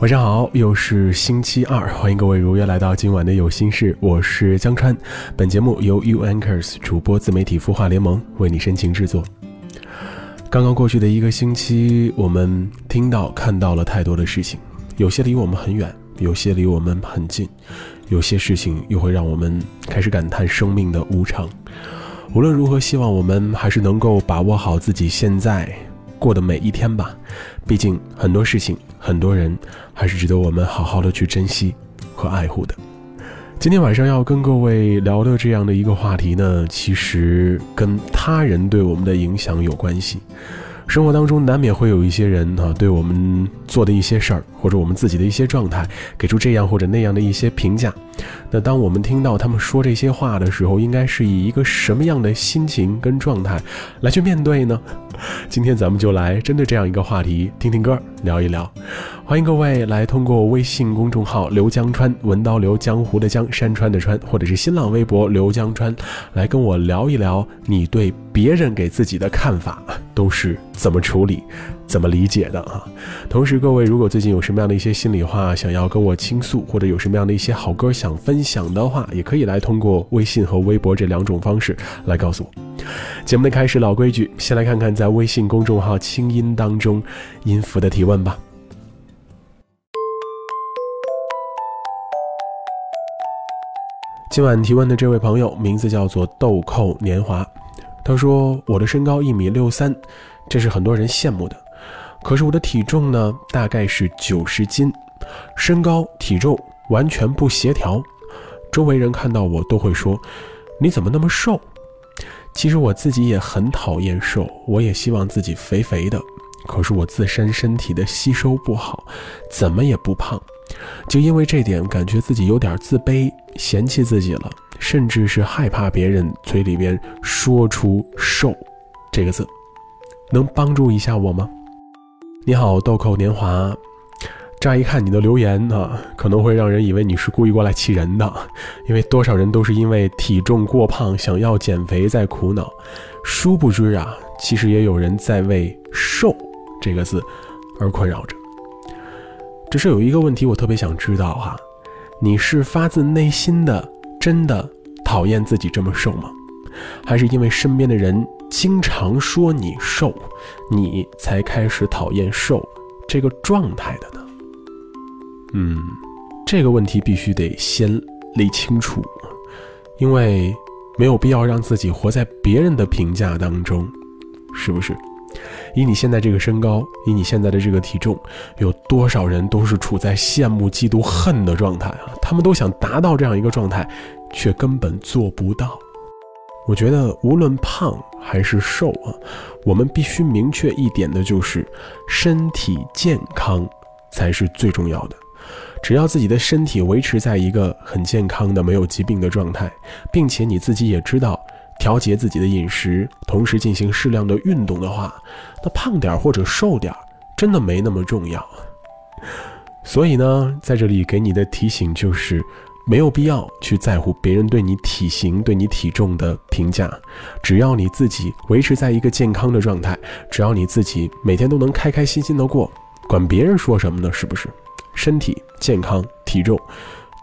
晚上好，又是星期二，欢迎各位如约来到今晚的有心事，我是江川。本节目由 U Anchors 主播自媒体孵化联盟为你深情制作。刚刚过去的一个星期，我们听到看到了太多的事情，有些离我们很远，有些离我们很近，有些事情又会让我们开始感叹生命的无常。无论如何，希望我们还是能够把握好自己现在。过的每一天吧，毕竟很多事情、很多人还是值得我们好好的去珍惜和爱护的。今天晚上要跟各位聊的这样的一个话题呢，其实跟他人对我们的影响有关系。生活当中难免会有一些人啊，对我们做的一些事儿，或者我们自己的一些状态，给出这样或者那样的一些评价。那当我们听到他们说这些话的时候，应该是以一个什么样的心情跟状态来去面对呢？今天咱们就来针对这样一个话题，听听歌，聊一聊。欢迎各位来通过微信公众号“刘江川文刀刘江湖的江山川的川”，或者是新浪微博“刘江川”，来跟我聊一聊你对别人给自己的看法都是怎么处理、怎么理解的啊？同时，各位如果最近有什么样的一些心里话想要跟我倾诉，或者有什么样的一些好歌想分享的话，也可以来通过微信和微博这两种方式来告诉我。节目的开始，老规矩，先来看看在微信公众号“清音”当中音符的提问吧。今晚提问的这位朋友名字叫做豆蔻年华，他说：“我的身高一米六三，这是很多人羡慕的。可是我的体重呢，大概是九十斤，身高体重完全不协调。周围人看到我都会说：你怎么那么瘦？其实我自己也很讨厌瘦，我也希望自己肥肥的。可是我自身身体的吸收不好，怎么也不胖。”就因为这点，感觉自己有点自卑，嫌弃自己了，甚至是害怕别人嘴里边说出“瘦”这个字，能帮助一下我吗？你好，豆蔻年华。乍一看你的留言啊，可能会让人以为你是故意过来气人的，因为多少人都是因为体重过胖想要减肥在苦恼，殊不知啊，其实也有人在为“瘦”这个字而困扰着。只是有一个问题，我特别想知道哈，你是发自内心的真的讨厌自己这么瘦吗？还是因为身边的人经常说你瘦，你才开始讨厌瘦这个状态的？嗯，这个问题必须得先理清楚，因为没有必要让自己活在别人的评价当中，是不是？以你现在这个身高，以你现在的这个体重，有多少人都是处在羡慕、嫉妒、恨的状态啊？他们都想达到这样一个状态，却根本做不到。我觉得无论胖还是瘦啊，我们必须明确一点的就是，身体健康才是最重要的。只要自己的身体维持在一个很健康的、没有疾病的状态，并且你自己也知道。调节自己的饮食，同时进行适量的运动的话，那胖点或者瘦点真的没那么重要。所以呢，在这里给你的提醒就是，没有必要去在乎别人对你体型、对你体重的评价。只要你自己维持在一个健康的状态，只要你自己每天都能开开心心的过，管别人说什么呢？是不是？身体健康、体重，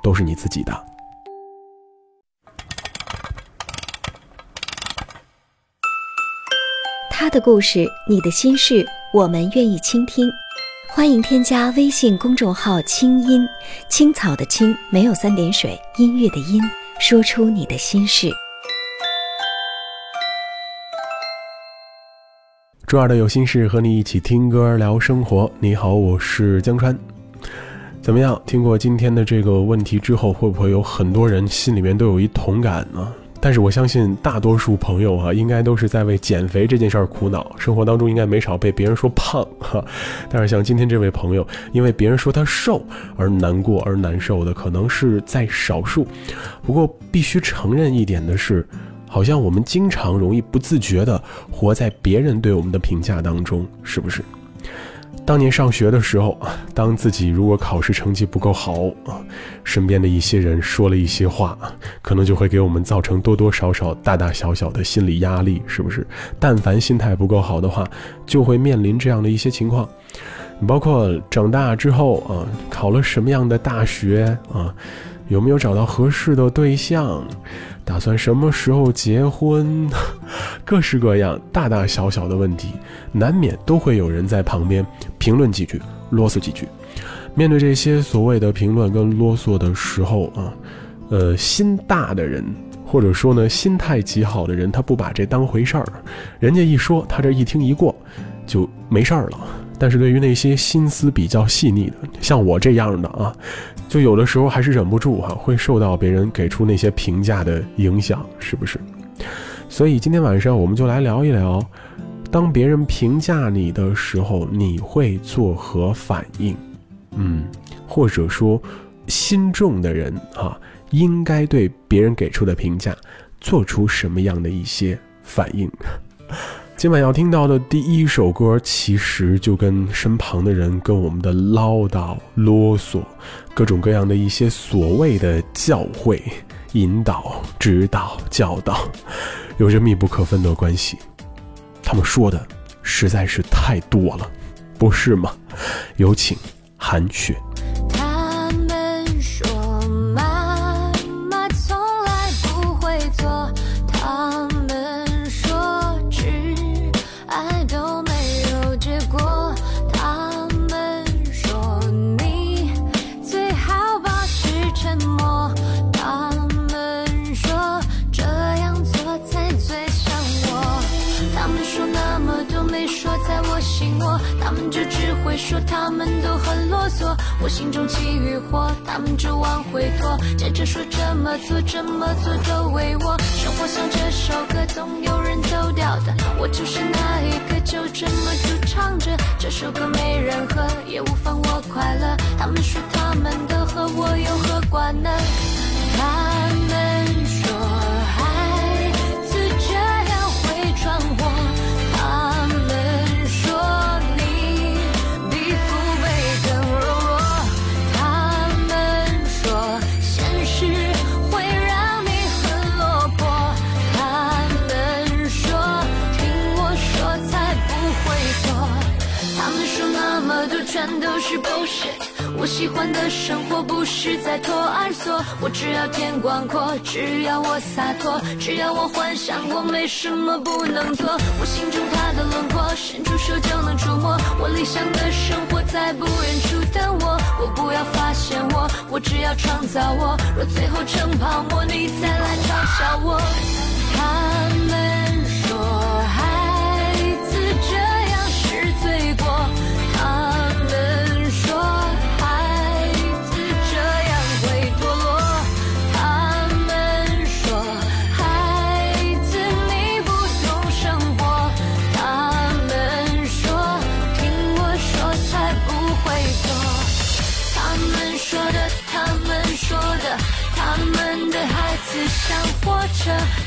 都是你自己的。他的故事，你的心事，我们愿意倾听。欢迎添加微信公众号“清音青草”的青，没有三点水，音乐的音，说出你的心事。周二的有心事，和你一起听歌聊生活。你好，我是江川。怎么样？听过今天的这个问题之后，会不会有很多人心里面都有一同感呢？但是我相信大多数朋友哈，应该都是在为减肥这件事儿苦恼。生活当中应该没少被别人说胖哈。但是像今天这位朋友，因为别人说他瘦而难过而难受的，可能是在少数。不过必须承认一点的是，好像我们经常容易不自觉地活在别人对我们的评价当中，是不是？当年上学的时候，当自己如果考试成绩不够好啊，身边的一些人说了一些话，可能就会给我们造成多多少少、大大小小的心理压力，是不是？但凡心态不够好的话，就会面临这样的一些情况。包括长大之后啊，考了什么样的大学啊，有没有找到合适的对象？打算什么时候结婚？各式各样大大小小的问题，难免都会有人在旁边评论几句，啰嗦几句。面对这些所谓的评论跟啰嗦的时候啊，呃，心大的人，或者说呢，心态极好的人，他不把这当回事儿，人家一说，他这一听一过，就没事儿了。但是对于那些心思比较细腻的，像我这样的啊。就有的时候还是忍不住哈，会受到别人给出那些评价的影响，是不是？所以今天晚上我们就来聊一聊，当别人评价你的时候，你会作何反应？嗯，或者说，心重的人啊，应该对别人给出的评价做出什么样的一些反应？今晚要听到的第一首歌，其实就跟身旁的人、跟我们的唠叨、啰嗦，各种各样的一些所谓的教诲、引导、指导、教导，有着密不可分的关系。他们说的实在是太多了，不是吗？有请韩雪。说他们都很啰嗦，我心中起与火，他们就往回拖，接着说这么做这么做都为我。生活像这首歌，总有人走掉的，我就是那一个，就这么就唱着这首歌，没人喝，也无妨我快乐。他们说他们的，和我有何关呢？他都是 bullshit 我喜欢的生活不是在托儿所，我只要天广阔，只要我洒脱，只要我幻想过，没什么不能做。我心中他的轮廓，伸出手就能触摸。我理想的生活在不远处等我，我不要发现我，我只要创造我。若最后成泡沫，你再来嘲笑我。他们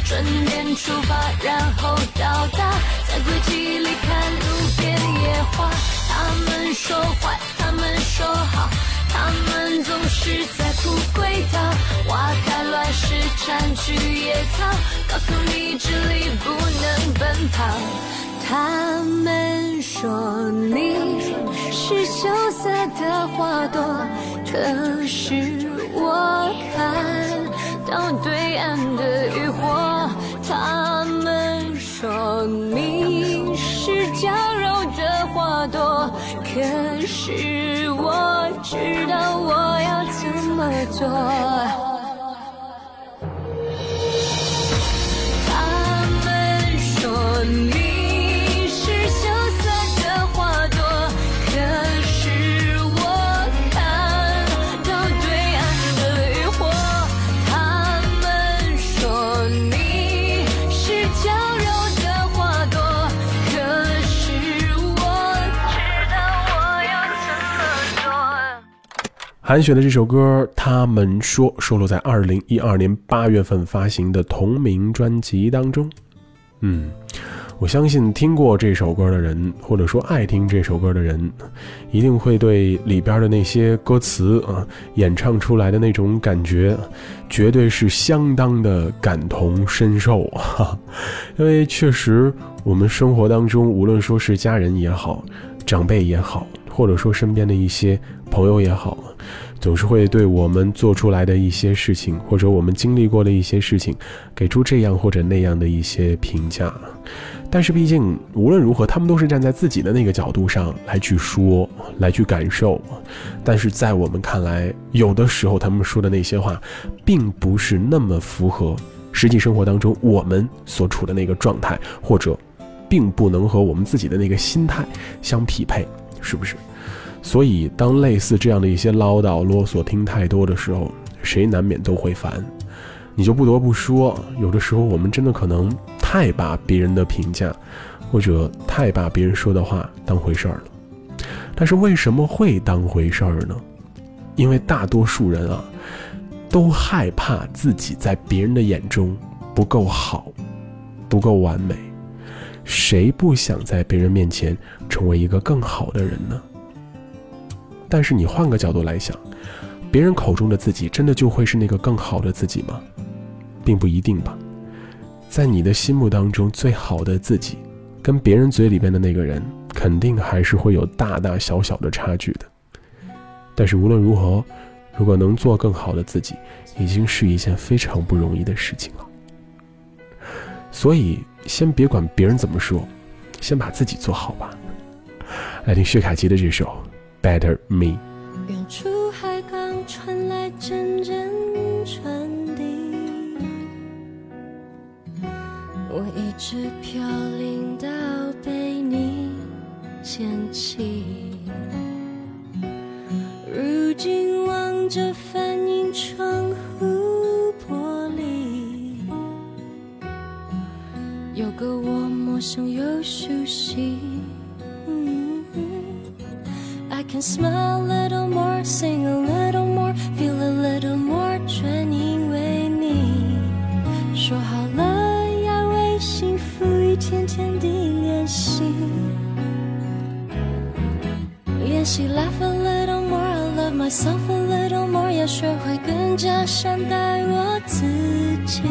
准点出发，然后到达，在轨迹里看路边野花。他们说坏，他们说好，他们总是在铺轨道，挖开乱石占据野草，告诉你这里不能奔跑。他们说你是羞涩的花朵，可是我看到对岸的说。韩雪的这首歌，他们说收录在二零一二年八月份发行的同名专辑当中。嗯，我相信听过这首歌的人，或者说爱听这首歌的人，一定会对里边的那些歌词啊，演唱出来的那种感觉，绝对是相当的感同身受啊！因为确实，我们生活当中，无论说是家人也好，长辈也好，或者说身边的一些朋友也好。总是会对我们做出来的一些事情，或者我们经历过的一些事情，给出这样或者那样的一些评价。但是毕竟无论如何，他们都是站在自己的那个角度上来去说，来去感受。但是在我们看来，有的时候他们说的那些话，并不是那么符合实际生活当中我们所处的那个状态，或者，并不能和我们自己的那个心态相匹配，是不是？所以，当类似这样的一些唠叨啰嗦听太多的时候，谁难免都会烦。你就不得不说，有的时候我们真的可能太把别人的评价，或者太把别人说的话当回事儿了。但是为什么会当回事儿呢？因为大多数人啊，都害怕自己在别人的眼中不够好，不够完美。谁不想在别人面前成为一个更好的人呢？但是你换个角度来想，别人口中的自己真的就会是那个更好的自己吗？并不一定吧。在你的心目当中，最好的自己，跟别人嘴里边的那个人，肯定还是会有大大小小的差距的。但是无论如何，如果能做更好的自己，已经是一件非常不容易的事情了。所以，先别管别人怎么说，先把自己做好吧。来听薛凯琪的这首。Better me。远处海港传来阵阵船笛，我一直飘零到被你捡起。如今望着反映窗有个我陌生又熟悉。I can smile a little more, sing a little more, feel a little more，全因为你。说好了要为幸福一天天地练习，练习 laugh a little more, love myself a little more，要学会更加善待我自己。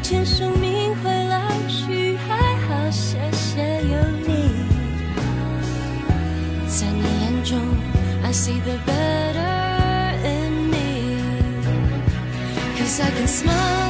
见生命会老去，还好，谢谢有你。在你眼中，I see the better in me，cause I can smile。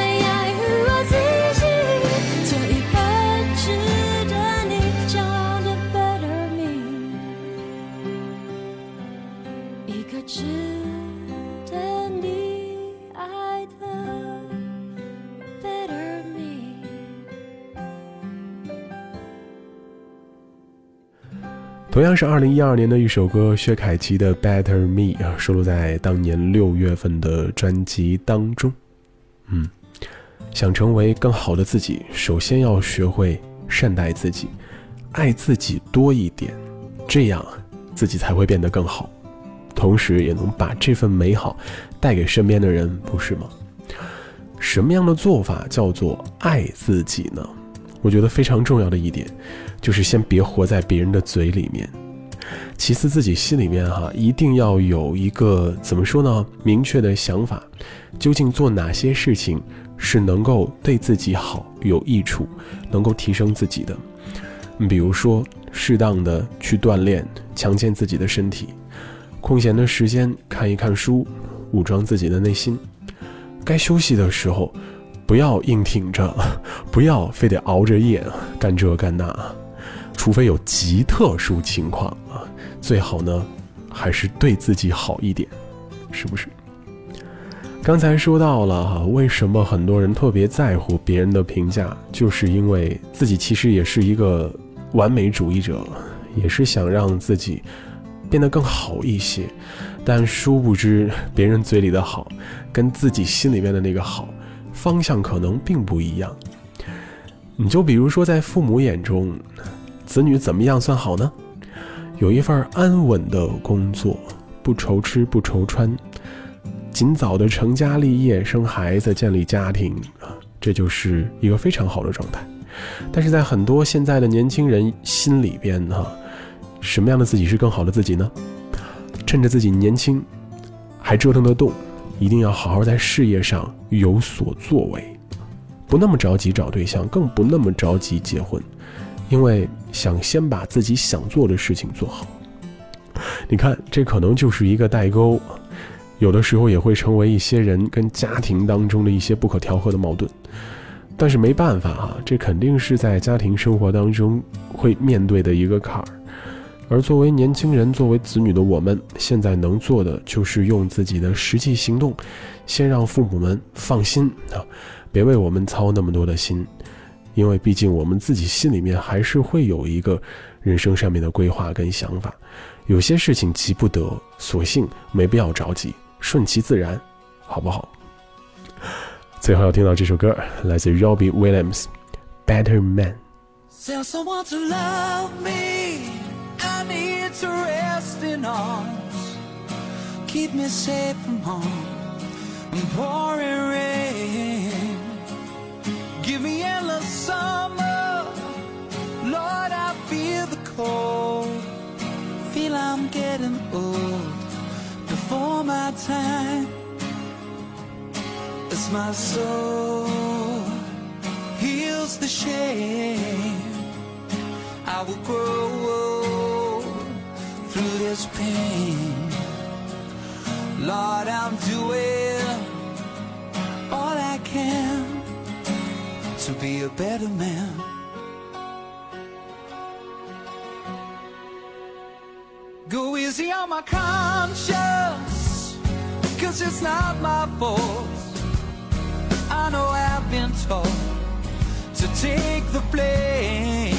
同样是二零一二年的一首歌，薛凯琪的《Better Me》啊，收录在当年六月份的专辑当中。嗯，想成为更好的自己，首先要学会善待自己，爱自己多一点，这样自己才会变得更好，同时也能把这份美好带给身边的人，不是吗？什么样的做法叫做爱自己呢？我觉得非常重要的一点，就是先别活在别人的嘴里面。其次，自己心里面哈，一定要有一个怎么说呢？明确的想法，究竟做哪些事情是能够对自己好、有益处，能够提升自己的。比如说，适当的去锻炼，强健自己的身体；空闲的时间看一看书，武装自己的内心；该休息的时候。不要硬挺着，不要非得熬着夜干这干那，除非有极特殊情况啊，最好呢还是对自己好一点，是不是？刚才说到了哈，为什么很多人特别在乎别人的评价，就是因为自己其实也是一个完美主义者，也是想让自己变得更好一些，但殊不知别人嘴里的好，跟自己心里面的那个好。方向可能并不一样。你就比如说，在父母眼中，子女怎么样算好呢？有一份安稳的工作，不愁吃不愁穿，尽早的成家立业、生孩子、建立家庭啊，这就是一个非常好的状态。但是在很多现在的年轻人心里边，哈，什么样的自己是更好的自己呢？趁着自己年轻，还折腾得动。一定要好好在事业上有所作为，不那么着急找对象，更不那么着急结婚，因为想先把自己想做的事情做好。你看，这可能就是一个代沟，有的时候也会成为一些人跟家庭当中的一些不可调和的矛盾。但是没办法啊，这肯定是在家庭生活当中会面对的一个坎儿。而作为年轻人，作为子女的我们，现在能做的就是用自己的实际行动，先让父母们放心啊，别为我们操那么多的心，因为毕竟我们自己心里面还是会有一个人生上面的规划跟想法，有些事情急不得，索性没必要着急，顺其自然，好不好？最后要听到这首歌，来自 Robbie Williams，《Better Man》。I need to rest in arms, keep me safe from harm. And pouring rain. Give me endless summer, Lord, I feel the cold, feel I'm getting old. Before my time. As my soul heals the shame, I will grow through this pain. Lord, I'm doing all I can to be a better man. Go easy on my conscience, cause it's not my fault. I know I've been told to take the blame.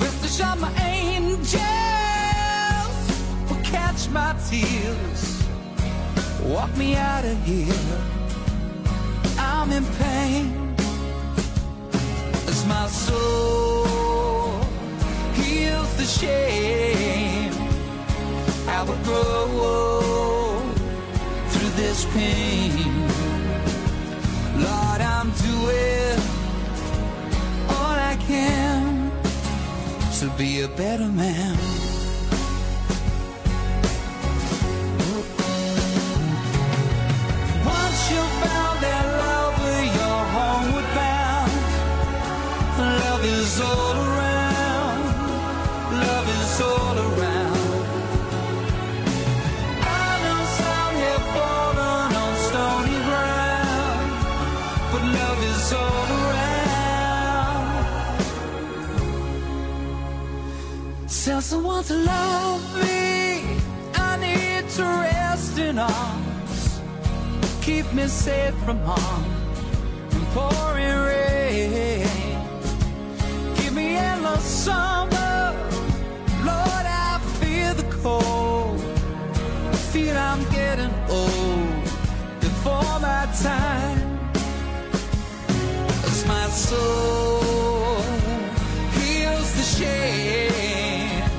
With the shot my angel my tears. Walk me out of here. I'm in pain as my soul heals the shame. I will grow through this pain. Lord, I'm doing all I can to be a better man. open arms. Keep me safe from harm and pouring rain. Give me endless summer, Lord. I feel the cold. I feel I'm getting old before my time. As my soul heals the shame,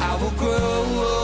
I will grow old.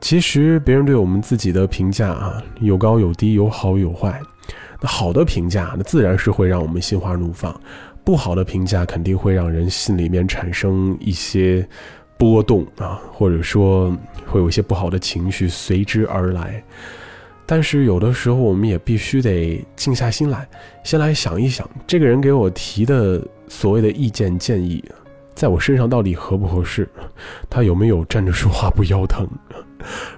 其实别人对我们自己的评价啊，有高有低，有好有坏。那好的评价，那自然是会让我们心花怒放；不好的评价，肯定会让人心里面产生一些波动啊，或者说会有一些不好的情绪随之而来。但是有的时候，我们也必须得静下心来，先来想一想，这个人给我提的所谓的意见建议，在我身上到底合不合适？他有没有站着说话不腰疼？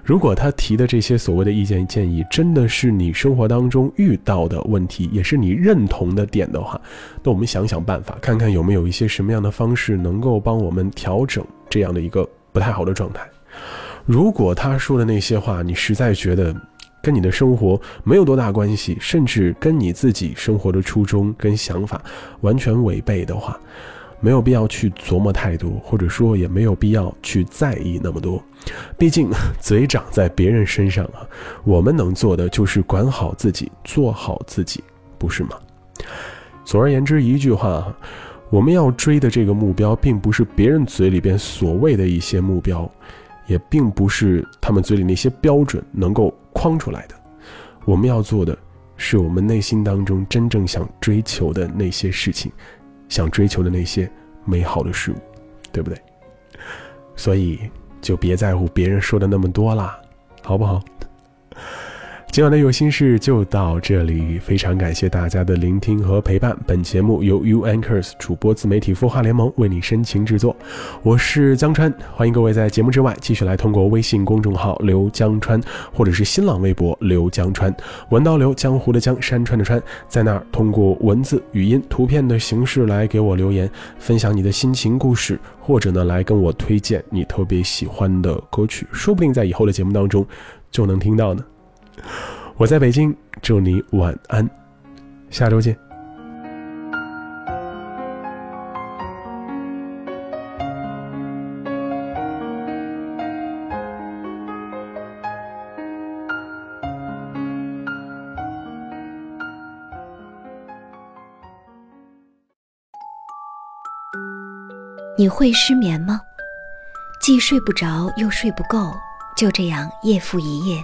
如果他提的这些所谓的意见建议，真的是你生活当中遇到的问题，也是你认同的点的话，那我们想想办法，看看有没有一些什么样的方式能够帮我们调整这样的一个不太好的状态。如果他说的那些话，你实在觉得，跟你的生活没有多大关系，甚至跟你自己生活的初衷跟想法完全违背的话，没有必要去琢磨太多，或者说也没有必要去在意那么多。毕竟 嘴长在别人身上啊，我们能做的就是管好自己，做好自己，不是吗？总而言之，一句话，我们要追的这个目标，并不是别人嘴里边所谓的一些目标。也并不是他们嘴里那些标准能够框出来的。我们要做的是我们内心当中真正想追求的那些事情，想追求的那些美好的事物，对不对？所以就别在乎别人说的那么多啦，好不好？今晚的有心事就到这里，非常感谢大家的聆听和陪伴。本节目由 U Anchors 主播自媒体孵化联盟为你深情制作，我是江川，欢迎各位在节目之外继续来通过微信公众号刘江川，或者是新浪微博刘江川，文刀刘江湖的江山川的川，在那儿通过文字、语音、图片的形式来给我留言，分享你的心情故事，或者呢来跟我推荐你特别喜欢的歌曲，说不定在以后的节目当中就能听到呢。我在北京，祝你晚安，下周见。你会失眠吗？既睡不着又睡不够，就这样夜复一夜。